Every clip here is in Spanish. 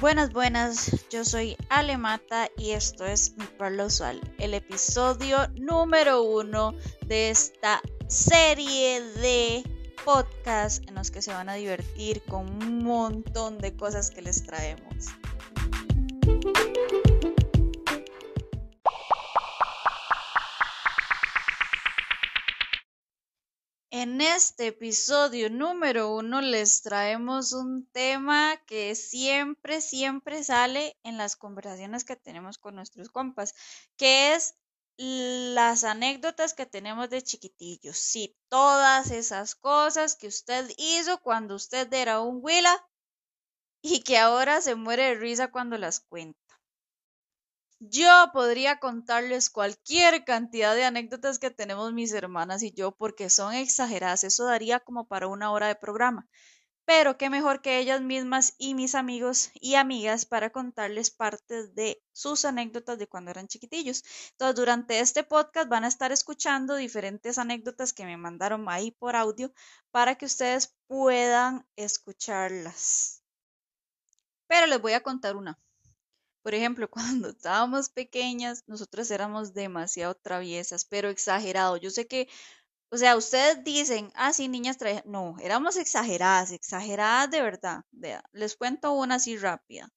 Buenas, buenas, yo soy Alemata y esto es Mi Parlo Usual, el episodio número uno de esta serie de podcasts en los que se van a divertir con un montón de cosas que les traemos. En este episodio número uno les traemos un tema que siempre, siempre sale en las conversaciones que tenemos con nuestros compas, que es las anécdotas que tenemos de chiquitillos. Sí, todas esas cosas que usted hizo cuando usted era un huila y que ahora se muere de risa cuando las cuenta. Yo podría contarles cualquier cantidad de anécdotas que tenemos mis hermanas y yo porque son exageradas. Eso daría como para una hora de programa. Pero qué mejor que ellas mismas y mis amigos y amigas para contarles partes de sus anécdotas de cuando eran chiquitillos. Entonces, durante este podcast van a estar escuchando diferentes anécdotas que me mandaron ahí por audio para que ustedes puedan escucharlas. Pero les voy a contar una. Por ejemplo, cuando estábamos pequeñas, nosotros éramos demasiado traviesas, pero exagerado. Yo sé que, o sea, ustedes dicen, ah, sí, niñas traviesas. No, éramos exageradas, exageradas de verdad. Les cuento una así rápida.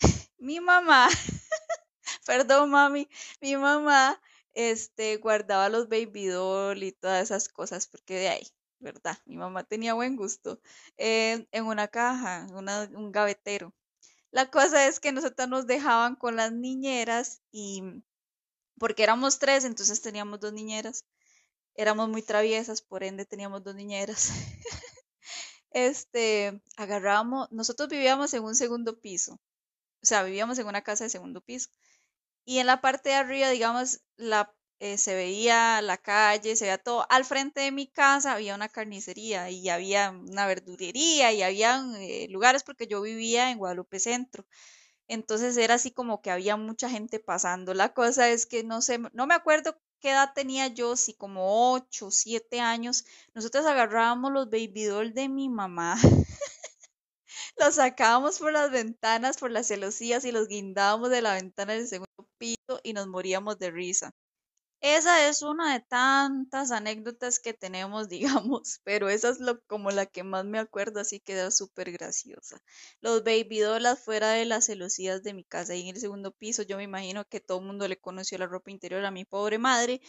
mi mamá, perdón, mami, mi mamá, este, guardaba los baby doll y todas esas cosas, porque de ahí, ¿verdad? Mi mamá tenía buen gusto. Eh, en una caja, un gavetero. La cosa es que nosotros nos dejaban con las niñeras y porque éramos tres, entonces teníamos dos niñeras. Éramos muy traviesas, por ende teníamos dos niñeras. este, agarramos, nosotros vivíamos en un segundo piso. O sea, vivíamos en una casa de segundo piso. Y en la parte de arriba, digamos, la eh, se veía la calle, se veía todo. Al frente de mi casa había una carnicería y había una verdurería y había eh, lugares porque yo vivía en Guadalupe Centro. Entonces era así como que había mucha gente pasando. La cosa es que no sé, no me acuerdo qué edad tenía yo, si como 8, 7 años. Nosotros agarrábamos los baby doll de mi mamá. los sacábamos por las ventanas, por las celosías y los guindábamos de la ventana del segundo piso y nos moríamos de risa. Esa es una de tantas anécdotas que tenemos, digamos, pero esa es como la que más me acuerdo, así queda súper graciosa. Los baby dolls fuera de las celosías de mi casa y en el segundo piso, yo me imagino que todo el mundo le conoció la ropa interior a mi pobre madre,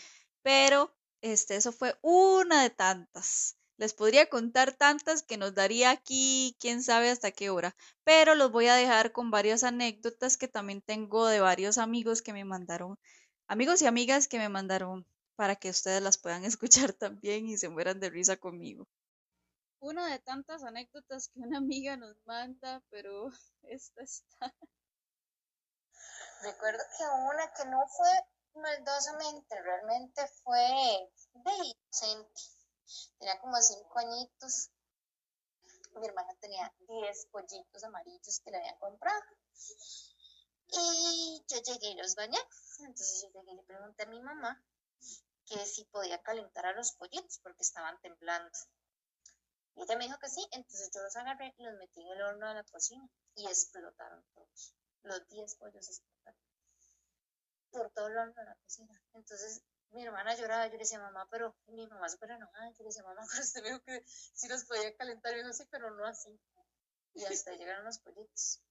pero este, eso fue una de tantas. Les podría contar tantas que nos daría aquí quién sabe hasta qué hora, pero los voy a dejar con varias anécdotas que también tengo de varios amigos que me mandaron amigos y amigas que me mandaron para que ustedes las puedan escuchar también y se mueran de risa conmigo. Una de tantas anécdotas que una amiga nos manda, pero esta está. Recuerdo que una que no fue maldosamente, realmente fue de inocente. Tenía como cinco añitos. Mi hermana tenía diez pollitos amarillos que le habían comprado. Y yo llegué y los bañé. Entonces yo llegué y le pregunté a mi mamá que si podía calentar a los pollitos porque estaban temblando. Y ella me dijo que sí, entonces yo los agarré y los metí en el horno de la cocina y explotaron todos. Los 10 pollos explotaron por todo el horno de la cocina. Entonces mi hermana lloraba, yo le decía, mamá, pero mi mamá súper enojada, yo le decía, mamá, pero usted me dijo que sí los podía calentar, yo sí, pero no así. Y hasta llegaron los pollitos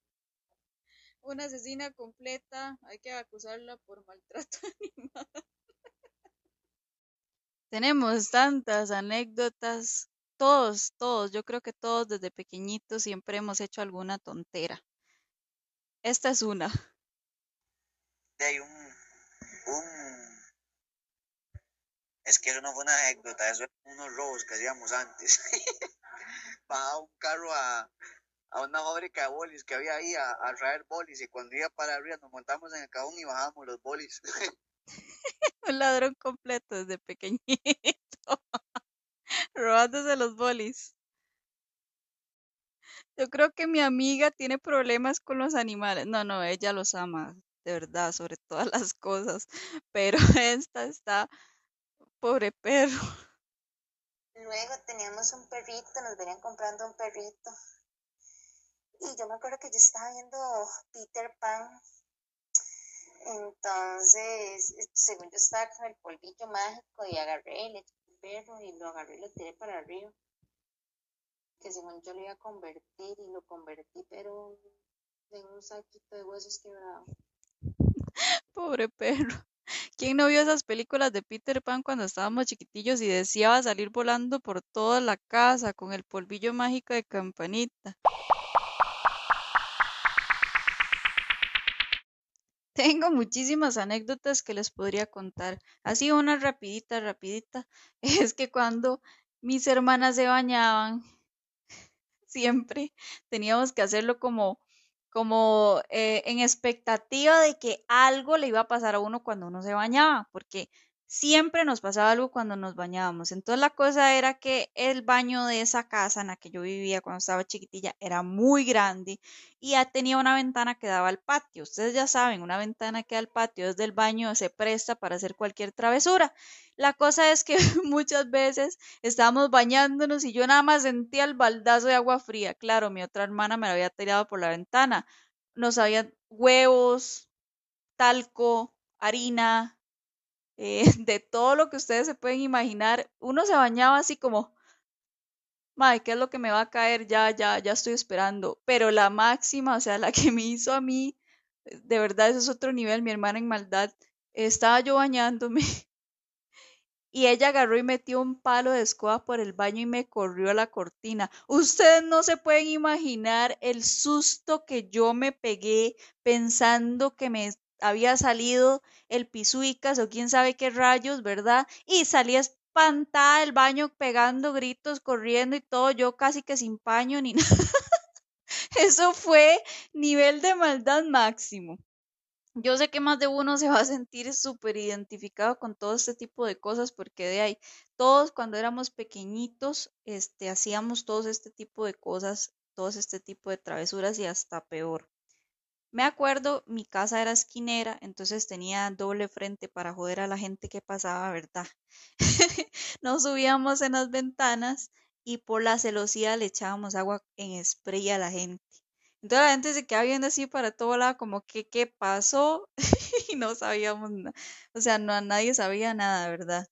una asesina completa, hay que acusarla por maltrato animal. Tenemos tantas anécdotas, todos, todos, yo creo que todos desde pequeñitos siempre hemos hecho alguna tontera. Esta es una. Hay un, un... Es que eso no fue una anécdota, eso eran unos robos que hacíamos antes. Va un carro a, a una fábrica de bolis que había ahí a, traer bolis y cuando iba para arriba nos montamos en el cajón y bajábamos los bolis. Un ladrón completo desde pequeñito, robándose los bolis. Yo creo que mi amiga tiene problemas con los animales. No, no, ella los ama, de verdad, sobre todas las cosas. Pero esta está, pobre perro. Luego teníamos un perrito, nos venían comprando un perrito Y yo me acuerdo que yo estaba viendo Peter Pan. Entonces, según yo estaba con el polvillo mágico y agarré, el perro y lo agarré y lo tiré para arriba. Que según yo lo iba a convertir y lo convertí, pero en un saquito de huesos quebrado. Pobre perro. ¿Quién no vio esas películas de Peter Pan cuando estábamos chiquitillos y deseaba salir volando por toda la casa con el polvillo mágico de campanita? Tengo muchísimas anécdotas que les podría contar. Así una rapidita, rapidita. Es que cuando mis hermanas se bañaban, siempre teníamos que hacerlo como como eh, en expectativa de que algo le iba a pasar a uno cuando uno se bañaba, porque siempre nos pasaba algo cuando nos bañábamos. Entonces la cosa era que el baño de esa casa en la que yo vivía cuando estaba chiquitilla era muy grande y ya tenía una ventana que daba al patio. Ustedes ya saben, una ventana que da al patio desde el baño se presta para hacer cualquier travesura. La cosa es que muchas veces estábamos bañándonos y yo nada más sentía el baldazo de agua fría. Claro, mi otra hermana me lo había tirado por la ventana. Nos habían huevos, talco, harina, eh, de todo lo que ustedes se pueden imaginar. Uno se bañaba así como, madre, ¿qué es lo que me va a caer? Ya, ya, ya estoy esperando. Pero la máxima, o sea, la que me hizo a mí, de verdad, eso es otro nivel, mi hermana en maldad. Estaba yo bañándome y ella agarró y metió un palo de escoba por el baño y me corrió a la cortina. Ustedes no se pueden imaginar el susto que yo me pegué pensando que me había salido el pisuicas o quién sabe qué rayos, ¿verdad? Y salía espantada del baño pegando gritos, corriendo y todo, yo casi que sin paño ni nada. Eso fue nivel de maldad máximo. Yo sé que más de uno se va a sentir súper identificado con todo este tipo de cosas porque de ahí, todos cuando éramos pequeñitos, este, hacíamos todos este tipo de cosas, todos este tipo de travesuras y hasta peor. Me acuerdo, mi casa era esquinera, entonces tenía doble frente para joder a la gente que pasaba, ¿verdad? Nos subíamos en las ventanas y por la celosía le echábamos agua en spray a la gente. Entonces la gente se quedaba viendo así para todo lado, como que qué pasó y no sabíamos nada. O sea, no, nadie sabía nada, ¿verdad?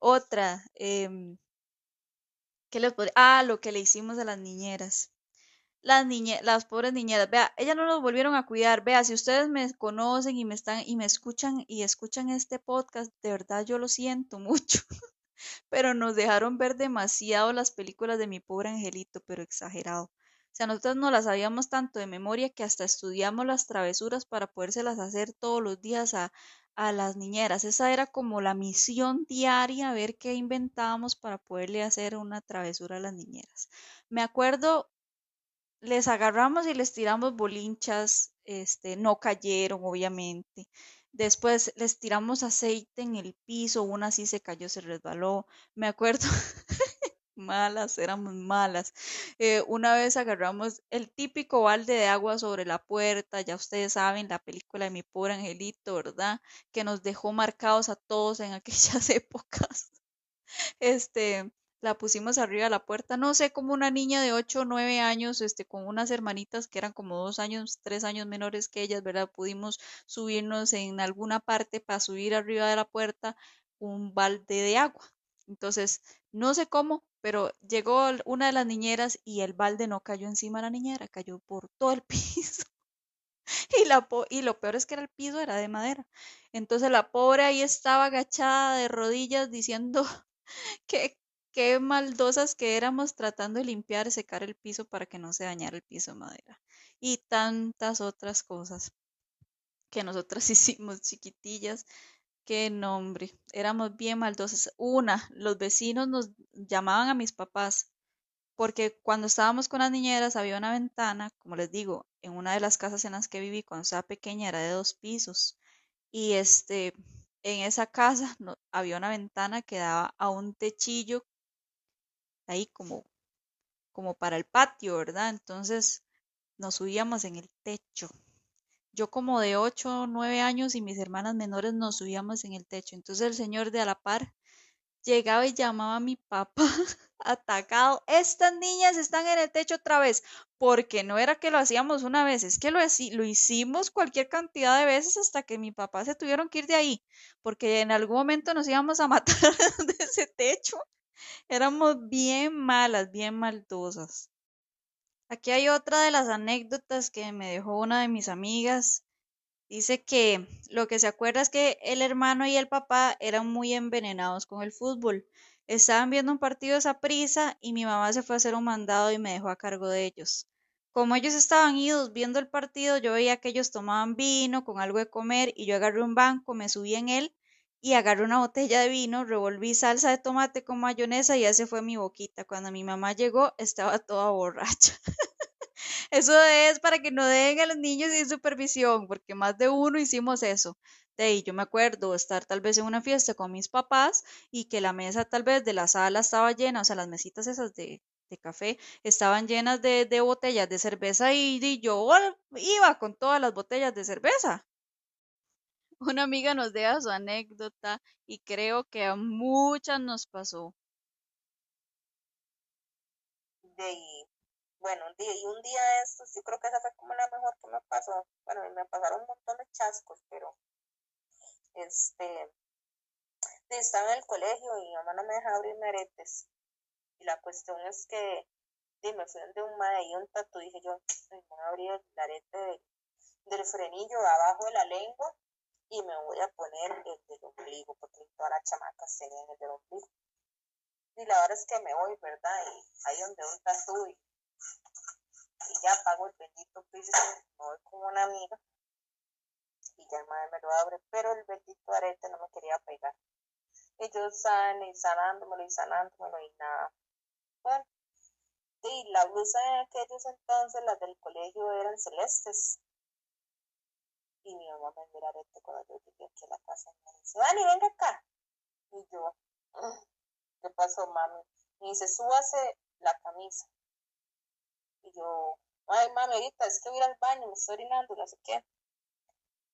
Otra, eh, ¿qué les? Ah, lo que le hicimos a las niñeras las niñe las pobres niñeras, vea, ellas no nos volvieron a cuidar, vea, si ustedes me conocen y me están y me escuchan y escuchan este podcast, de verdad yo lo siento mucho, pero nos dejaron ver demasiado las películas de mi pobre angelito, pero exagerado. O sea, nosotros no las sabíamos tanto de memoria que hasta estudiamos las travesuras para podérselas hacer todos los días a, a las niñeras. Esa era como la misión diaria, ver qué inventábamos para poderle hacer una travesura a las niñeras. Me acuerdo les agarramos y les tiramos bolinchas, este, no cayeron, obviamente. Después les tiramos aceite en el piso, una sí se cayó, se resbaló. Me acuerdo, malas, éramos malas. Eh, una vez agarramos el típico balde de agua sobre la puerta, ya ustedes saben, la película de mi pobre angelito, ¿verdad? Que nos dejó marcados a todos en aquellas épocas. Este, la pusimos arriba de la puerta, no sé, como una niña de 8 o 9 años, este, con unas hermanitas que eran como dos años, tres años menores que ellas, ¿verdad? Pudimos subirnos en alguna parte para subir arriba de la puerta un balde de agua. Entonces, no sé cómo, pero llegó una de las niñeras y el balde no cayó encima de la niñera, cayó por todo el piso. Y, la y lo peor es que era el piso era de madera. Entonces la pobre ahí estaba agachada de rodillas diciendo que qué maldosas que éramos tratando de limpiar y secar el piso para que no se dañara el piso de madera. Y tantas otras cosas que nosotras hicimos chiquitillas. Qué nombre, éramos bien maldosas. Una, los vecinos nos llamaban a mis papás porque cuando estábamos con las niñeras había una ventana, como les digo, en una de las casas en las que viví cuando estaba pequeña era de dos pisos y este en esa casa había una ventana que daba a un techillo ahí como, como para el patio, ¿verdad? Entonces nos subíamos en el techo. Yo como de 8 o 9 años y mis hermanas menores nos subíamos en el techo. Entonces el señor de a la par llegaba y llamaba a mi papá atacado. Estas niñas están en el techo otra vez, porque no era que lo hacíamos una vez, es que lo, lo hicimos cualquier cantidad de veces hasta que mi papá se tuvieron que ir de ahí, porque en algún momento nos íbamos a matar de ese techo. Éramos bien malas, bien maldosas. Aquí hay otra de las anécdotas que me dejó una de mis amigas. Dice que lo que se acuerda es que el hermano y el papá eran muy envenenados con el fútbol. Estaban viendo un partido de prisa y mi mamá se fue a hacer un mandado y me dejó a cargo de ellos. Como ellos estaban idos viendo el partido, yo veía que ellos tomaban vino con algo de comer y yo agarré un banco, me subí en él y agarré una botella de vino, revolví salsa de tomate con mayonesa y ese fue mi boquita. Cuando mi mamá llegó estaba toda borracha. Eso es para que no dejen a los niños sin supervisión, porque más de uno hicimos eso. De ahí yo me acuerdo estar tal vez en una fiesta con mis papás y que la mesa tal vez de la sala estaba llena, o sea, las mesitas esas de, café estaban llenas de, botellas de cerveza y, y, yo iba con todas las botellas de cerveza. Una amiga nos deja su anécdota y creo que a muchas nos pasó. De, bueno, y un día de estos, yo creo que esa fue como la mejor que me pasó. Bueno, me pasaron un montón de chascos, pero este, estaba en el colegio y mi mamá no me dejaba abrir aretes. Y la cuestión es que me fui de un madre y un tatu, dije yo, me voy a abrir el arete del frenillo abajo de la lengua y me voy a poner el del ombligo, porque todas las chamacas tenían el del ombligo. Y la verdad es que me voy, ¿verdad? Y ahí donde un tatu y, ya pago el bendito piso, me voy con una amiga y ya el madre me lo abre, pero el bendito arete no me quería pegar. Y yo sale y sanándomelo y sanándomelo y nada. Bueno, y la blusa en aquellos entonces, las del colegio eran celestes. Y mi mamá me mira arete cuando yo llegué aquí a la casa y me dice, Dani, venga acá. Y yo, ¿qué pasó, mami? Y dice, súbase la camisa. Y yo, ay, mami, ahorita es que voy al baño, me estoy orinando, no sé qué.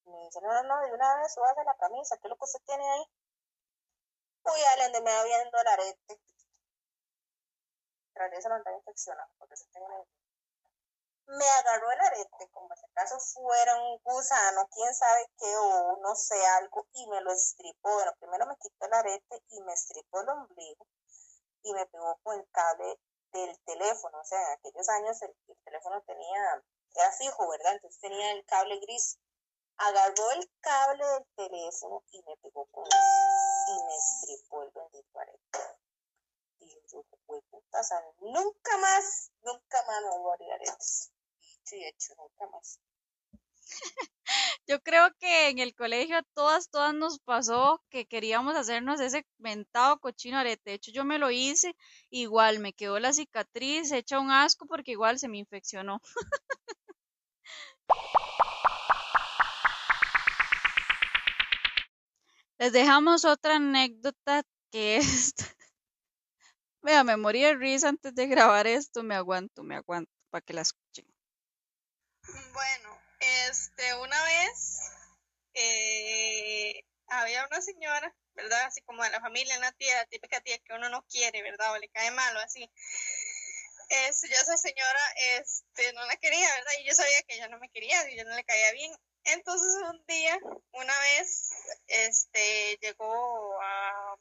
Me dice, no, no, no, de una vez súbase la camisa, ¿qué es lo que usted tiene ahí? Uy, donde me va el arete. Tras eso no andaba infeccionado, porque se tiene me agarró el arete como si acaso fuera un gusano, quién sabe qué, o no sé, algo, y me lo estripó. Bueno, primero me quitó el arete y me estripó el ombligo y me pegó con el cable del teléfono. O sea, en aquellos años el, el teléfono tenía, era fijo, ¿verdad? Entonces tenía el cable gris agarró el cable del teléfono y me pegó con él y me estripó el bendito arete. Y yo, fue puta, nunca más, nunca más me voy a abrir aretes. Dicho y hecho, nunca más. Yo creo que en el colegio a todas, todas nos pasó que queríamos hacernos ese mentado cochino arete. De hecho, yo me lo hice, igual me quedó la cicatriz hecha un asco porque igual se me infeccionó. Les dejamos otra anécdota que es... Vea, me morí de risa antes de grabar esto, me aguanto, me aguanto, para que la escuchen. Bueno, este, una vez eh, había una señora, ¿verdad? Así como de la familia, una tía, la típica tía que uno no quiere, ¿verdad? O le cae mal o así. Este, yo esa señora, este, no la quería, ¿verdad? Y yo sabía que ella no me quería, y yo no le caía bien. Entonces un día, una vez, este, llegó a,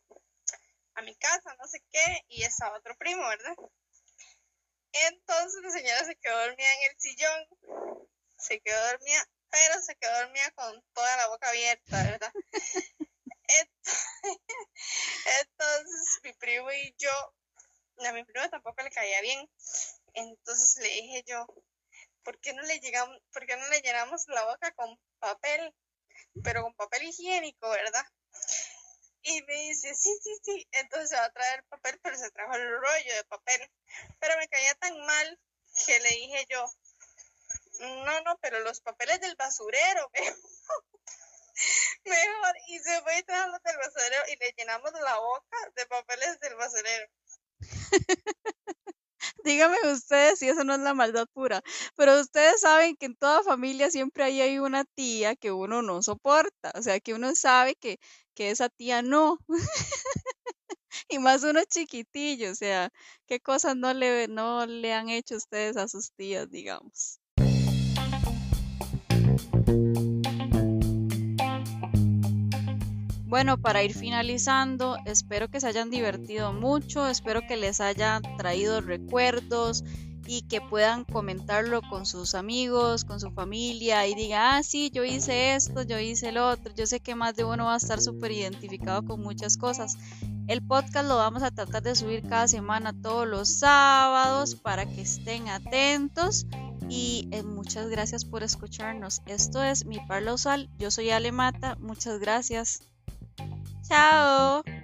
a mi casa, no sé qué, y estaba otro primo, ¿verdad? Entonces la señora se quedó dormida en el sillón, se quedó dormida, pero se quedó dormida con toda la boca abierta, ¿verdad? Entonces mi primo y yo, a mi primo tampoco le caía bien, entonces le dije yo, ¿por qué no le llegamos, por qué no le llenamos la boca con papel? Pero con papel higiénico, ¿verdad? Y me dice, sí, sí, sí. Entonces se va a traer papel, pero se trajo el rollo de papel. Pero me caía tan mal que le dije yo, no, no, pero los papeles del basurero, mejor. Y se fue y trajo los del basurero y le llenamos la boca de papeles del basurero. Dígame ustedes si eso no es la maldad pura. Pero ustedes saben que en toda familia siempre hay una tía que uno no soporta. O sea, que uno sabe que, que esa tía no. y más uno chiquitillo, o sea, qué cosas no le, no le han hecho ustedes a sus tías, digamos. Bueno, para ir finalizando, espero que se hayan divertido mucho, espero que les haya traído recuerdos y que puedan comentarlo con sus amigos, con su familia y diga, ah, sí, yo hice esto, yo hice el otro. Yo sé que más de uno va a estar súper identificado con muchas cosas. El podcast lo vamos a tratar de subir cada semana todos los sábados para que estén atentos y eh, muchas gracias por escucharnos. Esto es Mi Parla Usual, yo soy Ale Mata, muchas gracias. 下午。